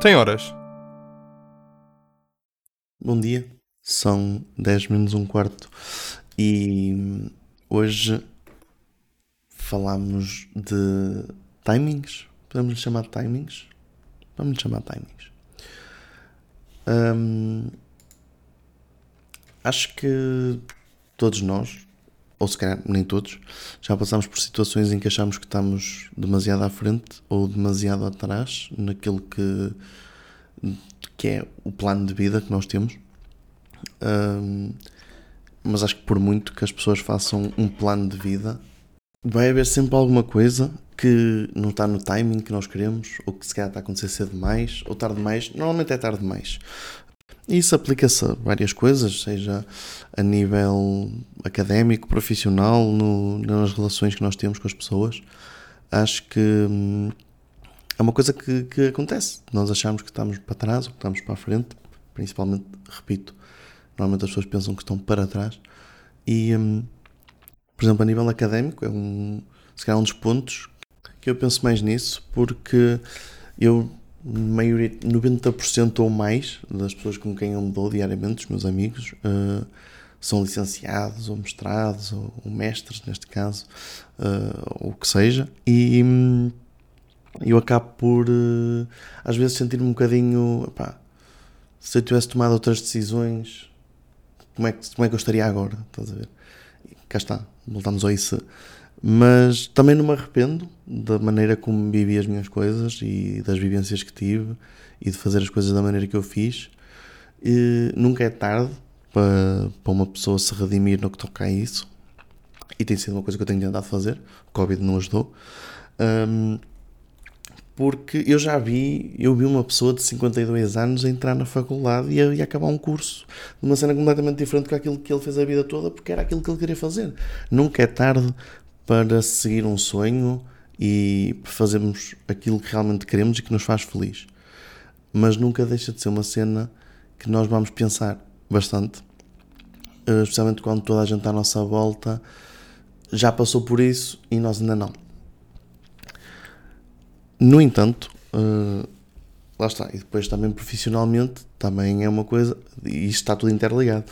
Tem horas. Bom dia, são 10 menos um quarto e hoje falamos de timings. Podemos lhe chamar de timings? Vamos lhe chamar de timings. Hum, acho que todos nós, ou se calhar nem todos, já passamos por situações em que achamos que estamos demasiado à frente ou demasiado atrás naquilo que, que é o plano de vida que nós temos. Um, mas acho que por muito que as pessoas façam um plano de vida, vai haver sempre alguma coisa que não está no timing que nós queremos, ou que se calhar está a acontecer cedo demais, ou tarde demais. Normalmente é tarde demais. Isso aplica-se a várias coisas, seja a nível académico, profissional, no, nas relações que nós temos com as pessoas. Acho que hum, é uma coisa que, que acontece. Nós achamos que estamos para trás ou que estamos para a frente, principalmente, repito, normalmente as pessoas pensam que estão para trás. E, hum, por exemplo, a nível académico, é um, se calhar um dos pontos que eu penso mais nisso, porque eu maioria, 90% ou mais das pessoas com quem eu me dou diariamente, os meus amigos, uh, são licenciados ou mestrados ou, ou mestres, neste caso, uh, ou o que seja, e um, eu acabo por uh, às vezes sentir-me um bocadinho epá, se eu tivesse tomado outras decisões, como é que, como é que eu estaria agora? Estás a ver? E cá está, voltamos a isso mas também não me arrependo da maneira como vivi as minhas coisas e das vivências que tive e de fazer as coisas da maneira que eu fiz. E nunca é tarde para, para uma pessoa se redimir no que toca a isso. E tem sido uma coisa que eu tenho tentado fazer. O Covid não ajudou. Um, porque eu já vi, eu vi uma pessoa de 52 anos entrar na faculdade e, e acabar um curso de uma cena completamente diferente do aquilo que ele fez a vida toda, porque era aquilo que ele queria fazer. Nunca é tarde para seguir um sonho e fazermos aquilo que realmente queremos e que nos faz feliz. Mas nunca deixa de ser uma cena que nós vamos pensar bastante, eh, especialmente quando toda a gente à nossa volta já passou por isso e nós ainda não. No entanto, eh, lá está, e depois também profissionalmente também é uma coisa, e isto está tudo interligado,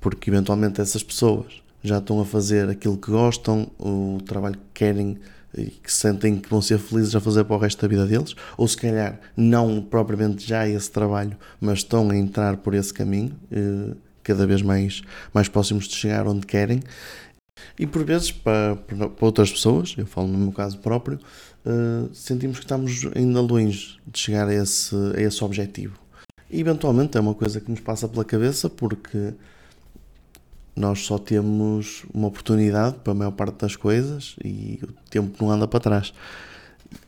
porque eventualmente essas pessoas já estão a fazer aquilo que gostam, o trabalho que querem e que sentem que vão ser felizes a fazer para o resto da vida deles, ou se calhar não propriamente já esse trabalho, mas estão a entrar por esse caminho, eh, cada vez mais, mais próximos de chegar onde querem. E por vezes, para, para outras pessoas, eu falo no meu caso próprio, eh, sentimos que estamos ainda longe de chegar a esse, a esse objetivo. E eventualmente é uma coisa que nos passa pela cabeça porque nós só temos uma oportunidade para a maior parte das coisas e o tempo não anda para trás.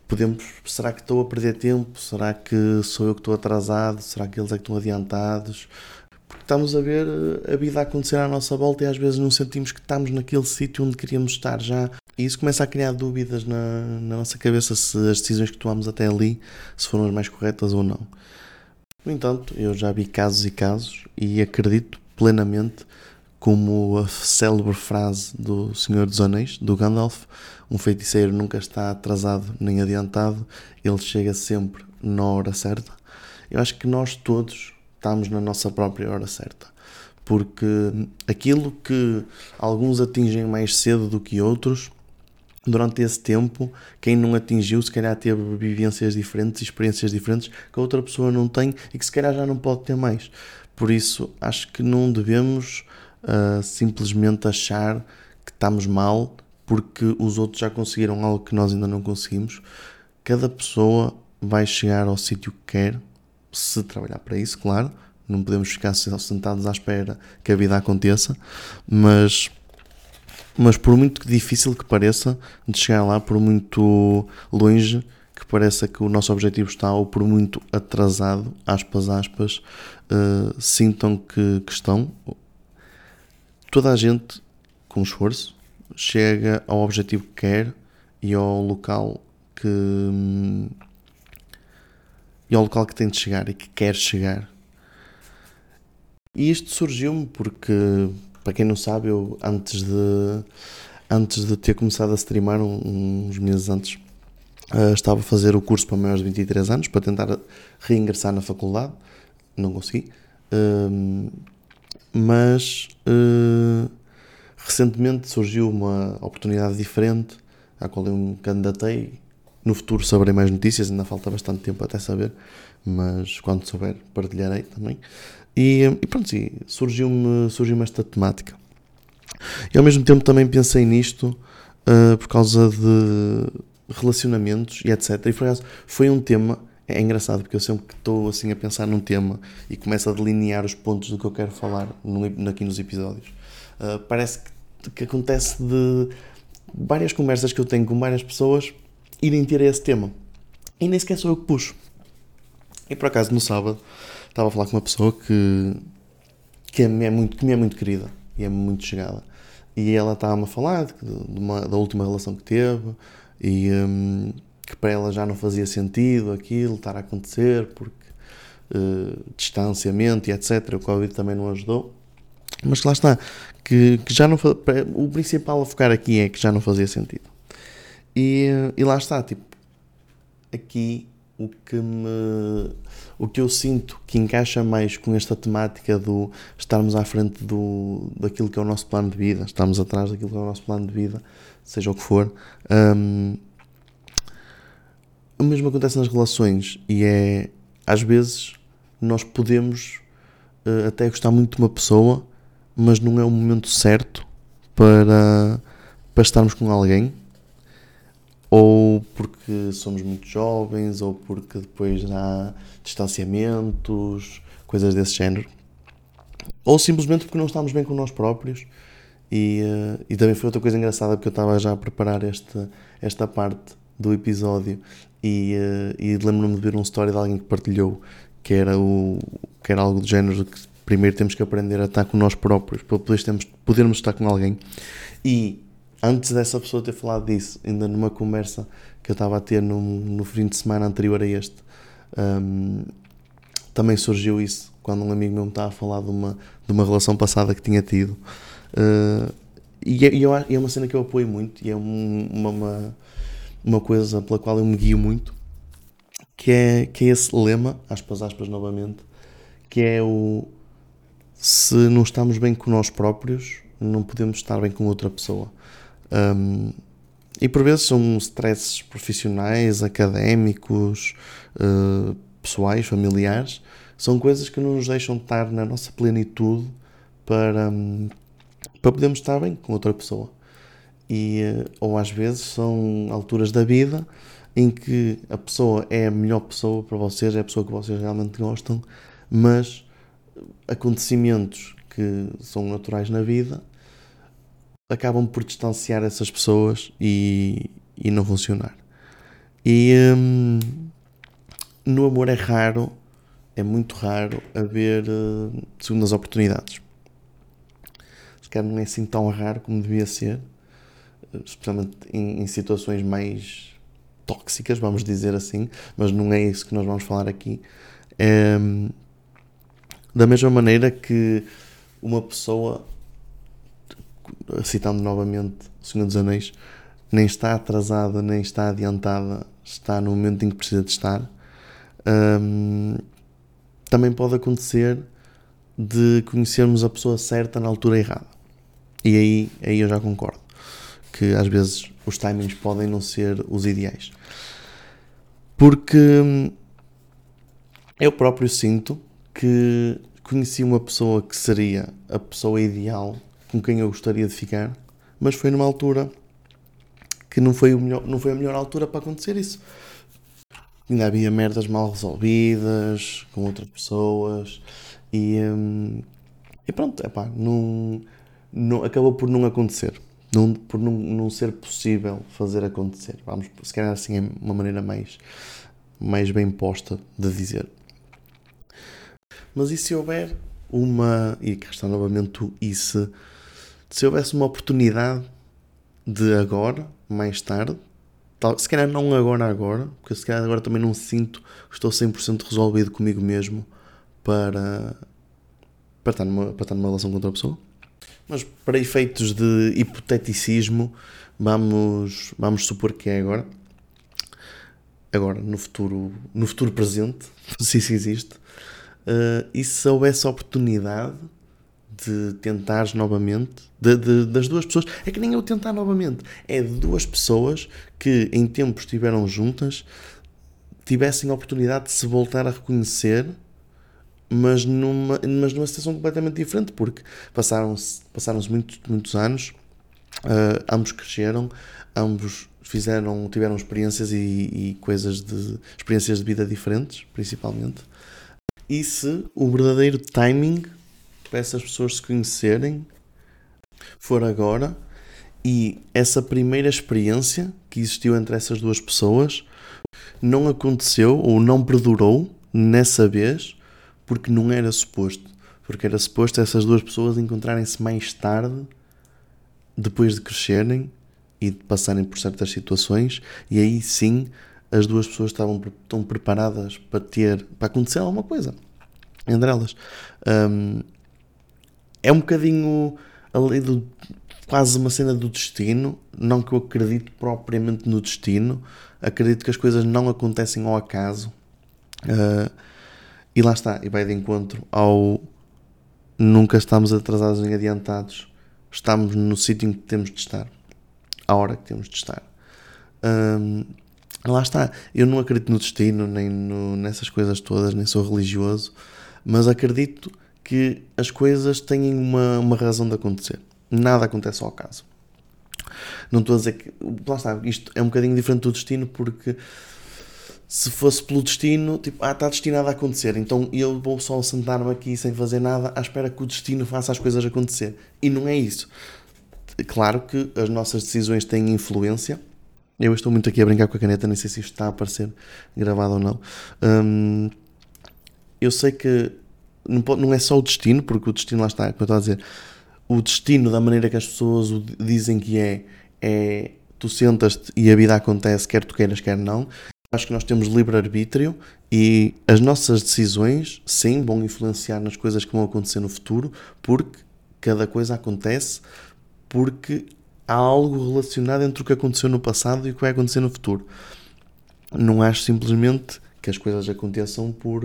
Podemos, será que estou a perder tempo? Será que sou eu que estou atrasado? Será que eles é que estão adiantados? Porque estamos a ver a vida acontecer à nossa volta e às vezes não sentimos que estamos naquele sítio onde queríamos estar já. E isso começa a criar dúvidas na, na nossa cabeça se as decisões que tomamos até ali se foram as mais corretas ou não. No entanto, eu já vi casos e casos e acredito plenamente como a célebre frase do Senhor dos Anéis, do Gandalf: um feiticeiro nunca está atrasado nem adiantado, ele chega sempre na hora certa. Eu acho que nós todos estamos na nossa própria hora certa, porque aquilo que alguns atingem mais cedo do que outros, durante esse tempo, quem não atingiu, se calhar teve vivências diferentes, experiências diferentes que a outra pessoa não tem e que se calhar já não pode ter mais. Por isso, acho que não devemos simplesmente achar que estamos mal porque os outros já conseguiram algo que nós ainda não conseguimos. Cada pessoa vai chegar ao sítio que quer, se trabalhar para isso, claro. Não podemos ficar sentados à espera que a vida aconteça, mas, mas por muito difícil que pareça de chegar lá, por muito longe que pareça que o nosso objetivo está, ou por muito atrasado, aspas, aspas, uh, sintam que, que estão, toda a gente, com esforço, chega ao objetivo que quer e ao local que. e ao local que tem de chegar e que quer chegar. E isto surgiu-me porque, para quem não sabe, eu antes de, antes de ter começado a streamar, uns meses antes, Uh, estava a fazer o curso para maiores de 23 anos para tentar reingressar na faculdade, não consegui. Uh, mas uh, recentemente surgiu uma oportunidade diferente à qual eu me candidatei. No futuro saberei mais notícias, ainda falta bastante tempo até saber, mas quando souber partilharei também. E, e pronto, surgiu-me surgiu esta temática. E ao mesmo tempo também pensei nisto por causa de relacionamentos e etc. E foi, foi um tema, é engraçado porque eu sempre que estou assim a pensar num tema e começo a delinear os pontos do que eu quero falar no, aqui nos episódios, uh, parece que, que, acontece de várias conversas que eu tenho com várias pessoas irem ter esse tema. E nem sequer sou eu que puxo. E por acaso no sábado estava a falar com uma pessoa que, que, é, é muito, que me é muito querida e é muito chegada. E ela estava-me a falar de, de uma, da última relação que teve, e um, que para ela já não fazia sentido aquilo estar a acontecer porque uh, distanciamento e etc. O Covid também não ajudou. Mas lá está, que, que já não o principal a focar aqui é que já não fazia sentido. E, e lá está, tipo, aqui o que me o que eu sinto que encaixa mais com esta temática do estarmos à frente do, daquilo que é o nosso plano de vida, estarmos atrás daquilo que é o nosso plano de vida, seja o que for. Um, o mesmo acontece nas relações e é às vezes nós podemos uh, até gostar muito de uma pessoa, mas não é o momento certo para, para estarmos com alguém, ou porque somos muito jovens, ou porque depois há distanciamentos, coisas desse género, ou simplesmente porque não estamos bem com nós próprios. E, uh, e também foi outra coisa engraçada porque eu estava já a preparar esta, esta parte do episódio e, uh, e lembro-me de ver um story de alguém que partilhou que era, o, que era algo do género que primeiro temos que aprender a estar com nós próprios para depois temos, podermos estar com alguém. E antes dessa pessoa ter falado disso, ainda numa conversa que eu estava a ter no, no fim de semana anterior a este, um, também surgiu isso quando um amigo meu me estava a falar de uma, de uma relação passada que tinha tido. Uh, e, é, e, eu, é uma cena que eu apoio muito e é uma, uma, uma coisa pela qual eu me guio muito, que é, que é esse lema, aspas, aspas novamente, que é o se não estamos bem com nós próprios, não podemos estar bem com outra pessoa. Um, e por vezes são stresses profissionais, académicos, uh, pessoais, familiares, são coisas que não nos deixam estar na nossa plenitude para, um, para podermos estar bem com outra pessoa. E, ou às vezes são alturas da vida em que a pessoa é a melhor pessoa para vocês, é a pessoa que vocês realmente gostam, mas acontecimentos que são naturais na vida acabam por distanciar essas pessoas e, e não funcionar. E hum, no amor é raro, é muito raro haver uh, segundas oportunidades se calhar não é assim tão raro como devia ser, especialmente em, em situações mais tóxicas, vamos dizer assim, mas não é isso que nós vamos falar aqui. É, da mesma maneira que uma pessoa, citando novamente O Senhor dos Anéis, nem está atrasada, nem está adiantada, está no momento em que precisa de estar. Um, também pode acontecer de conhecermos a pessoa certa na altura errada. E aí, aí eu já concordo que às vezes os timings podem não ser os ideais. Porque hum, eu próprio sinto que conheci uma pessoa que seria a pessoa ideal com quem eu gostaria de ficar, mas foi numa altura que não foi, o melhor, não foi a melhor altura para acontecer isso. Ainda havia merdas mal resolvidas com outras pessoas e, hum, e pronto, epá, não não, acabou por não acontecer. Não, por não, não ser possível fazer acontecer. Vamos, se calhar assim é uma maneira mais, mais bem posta de dizer. Mas e se houver uma. E cá está novamente o e se. Se houvesse uma oportunidade de agora, mais tarde, tal, se calhar não agora, agora, porque se calhar agora também não sinto que estou 100% resolvido comigo mesmo para, para, estar numa, para estar numa relação com outra pessoa mas para efeitos de hipoteticismo, vamos, vamos supor que é agora. agora no futuro, no futuro presente, se isso existe, uh, e se houvesse a oportunidade de tentares novamente, de, de, das duas pessoas, é que nem eu tentar novamente, é de duas pessoas que em tempos estiveram juntas, tivessem a oportunidade de se voltar a reconhecer, mas numa, mas numa situação completamente diferente, porque passaram-se passaram muitos, muitos anos, uh, ambos cresceram, ambos fizeram, tiveram experiências e, e, coisas de experiências de vida diferentes, principalmente. E se o verdadeiro timing para essas pessoas se conhecerem for agora e essa primeira experiência que existiu entre essas duas pessoas não aconteceu ou não perdurou nessa vez porque não era suposto. Porque era suposto essas duas pessoas encontrarem-se mais tarde, depois de crescerem e de passarem por certas situações, e aí sim as duas pessoas estavam tão preparadas para ter, para acontecer alguma coisa entre elas. Um, é um bocadinho ali do quase uma cena do destino, não que eu acredito propriamente no destino, acredito que as coisas não acontecem ao acaso. Uh, e lá está, e vai de encontro ao nunca estamos atrasados nem adiantados, estamos no sítio em que temos de estar, à hora que temos de estar. Um, lá está, eu não acredito no destino, nem no, nessas coisas todas, nem sou religioso, mas acredito que as coisas têm uma, uma razão de acontecer. Nada acontece ao acaso. Não estou a dizer que. Lá está, isto é um bocadinho diferente do destino, porque se fosse pelo destino, tipo, ah, está destinado a acontecer, então eu vou só sentar-me aqui sem fazer nada à espera que o destino faça as coisas acontecer. E não é isso. Claro que as nossas decisões têm influência. Eu estou muito aqui a brincar com a caneta, nem sei se isto está a aparecer gravado ou não. Hum, eu sei que não, é só o destino, porque o destino lá está, como eu estou a dizer, o destino da maneira que as pessoas o dizem que é, é tu sentas-te e a vida acontece, quer tu queiras, quer não. Acho que nós temos livre-arbítrio e as nossas decisões, sim, vão influenciar nas coisas que vão acontecer no futuro, porque cada coisa acontece porque há algo relacionado entre o que aconteceu no passado e o que vai acontecer no futuro. Não acho simplesmente que as coisas aconteçam por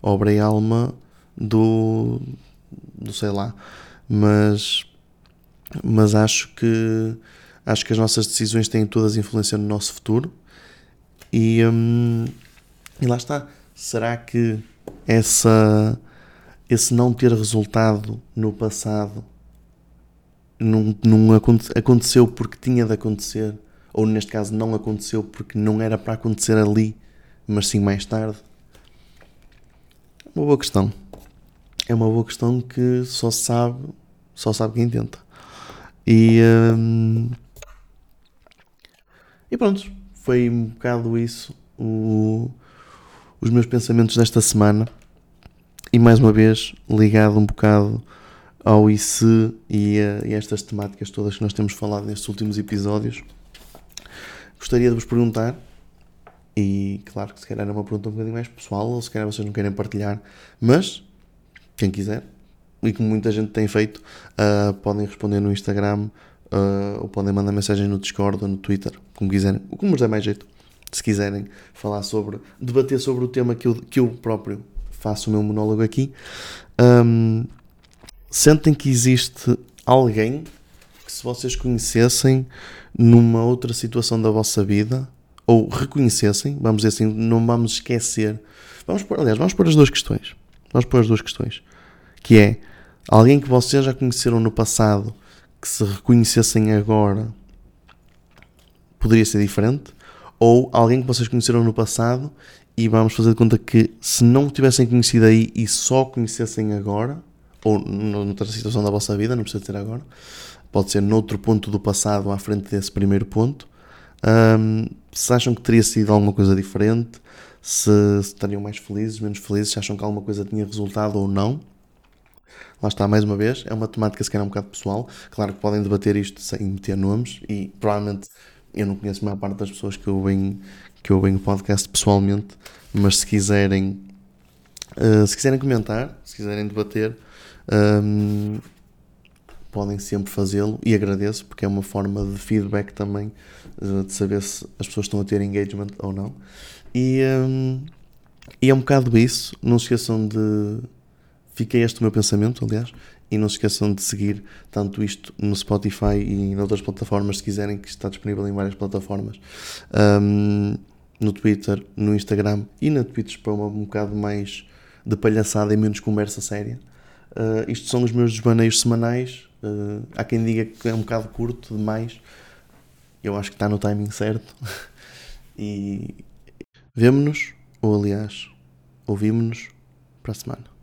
obra e alma do, do sei lá, mas, mas acho que acho que as nossas decisões têm todas influência no nosso futuro e, hum, e lá está. Será que essa, esse não ter resultado no passado não, não aconteceu porque tinha de acontecer, ou neste caso não aconteceu porque não era para acontecer ali, mas sim mais tarde? Uma boa questão é uma boa questão que só sabe, só sabe quem tenta. E, hum, e pronto, foi um bocado isso o, os meus pensamentos desta semana. E mais uma vez, ligado um bocado ao IC e a, e a estas temáticas todas que nós temos falado nestes últimos episódios, gostaria de vos perguntar e claro que se calhar é uma pergunta um bocadinho mais pessoal, ou se calhar vocês não querem partilhar, mas quem quiser, e como muita gente tem feito, uh, podem responder no Instagram uh, ou podem mandar mensagem no Discord ou no Twitter, como quiserem, o que vos der mais jeito. Se quiserem falar sobre, debater sobre o tema que eu, que eu próprio faço o meu monólogo aqui, um, sentem que existe alguém que, se vocês conhecessem numa outra situação da vossa vida, ou reconhecessem, vamos dizer assim, não vamos esquecer. Vamos pôr, aliás, vamos pôr as duas questões. Vamos pôr as duas questões. Que é alguém que vocês já conheceram no passado que se reconhecessem agora poderia ser diferente, ou alguém que vocês conheceram no passado e vamos fazer de conta que se não tivessem conhecido aí e só conhecessem agora, ou noutra situação da vossa vida, não precisa ser agora, pode ser noutro ponto do passado à frente desse primeiro ponto, um, se acham que teria sido alguma coisa diferente, se, estariam mais felizes, menos felizes, se acham que alguma coisa tinha resultado ou não. Lá está, mais uma vez, é uma temática se calhar um bocado pessoal. Claro que podem debater isto sem meter nomes e provavelmente eu não conheço a maior parte das pessoas que ouvem, que ouvem o podcast pessoalmente, mas se quiserem, uh, se quiserem comentar, se quiserem debater, um, ehm, podem sempre fazê-lo e agradeço porque é uma forma de feedback também uh, de saber se as pessoas estão a ter engagement ou não. E, hum, e é um bocado isso. Não se esqueçam de. Fica este o meu pensamento, aliás. E não se esqueçam de seguir tanto isto no Spotify e em outras plataformas, se quiserem, que está disponível em várias plataformas. Um, no Twitter, no Instagram e na Twitch para uma, um bocado mais de palhaçada e menos conversa séria. Uh, isto são os meus desvaneios semanais. Uh, há quem diga que é um bocado curto demais. Eu acho que está no timing certo. e vemo-nos, ou aliás, ouvimos-nos para a semana.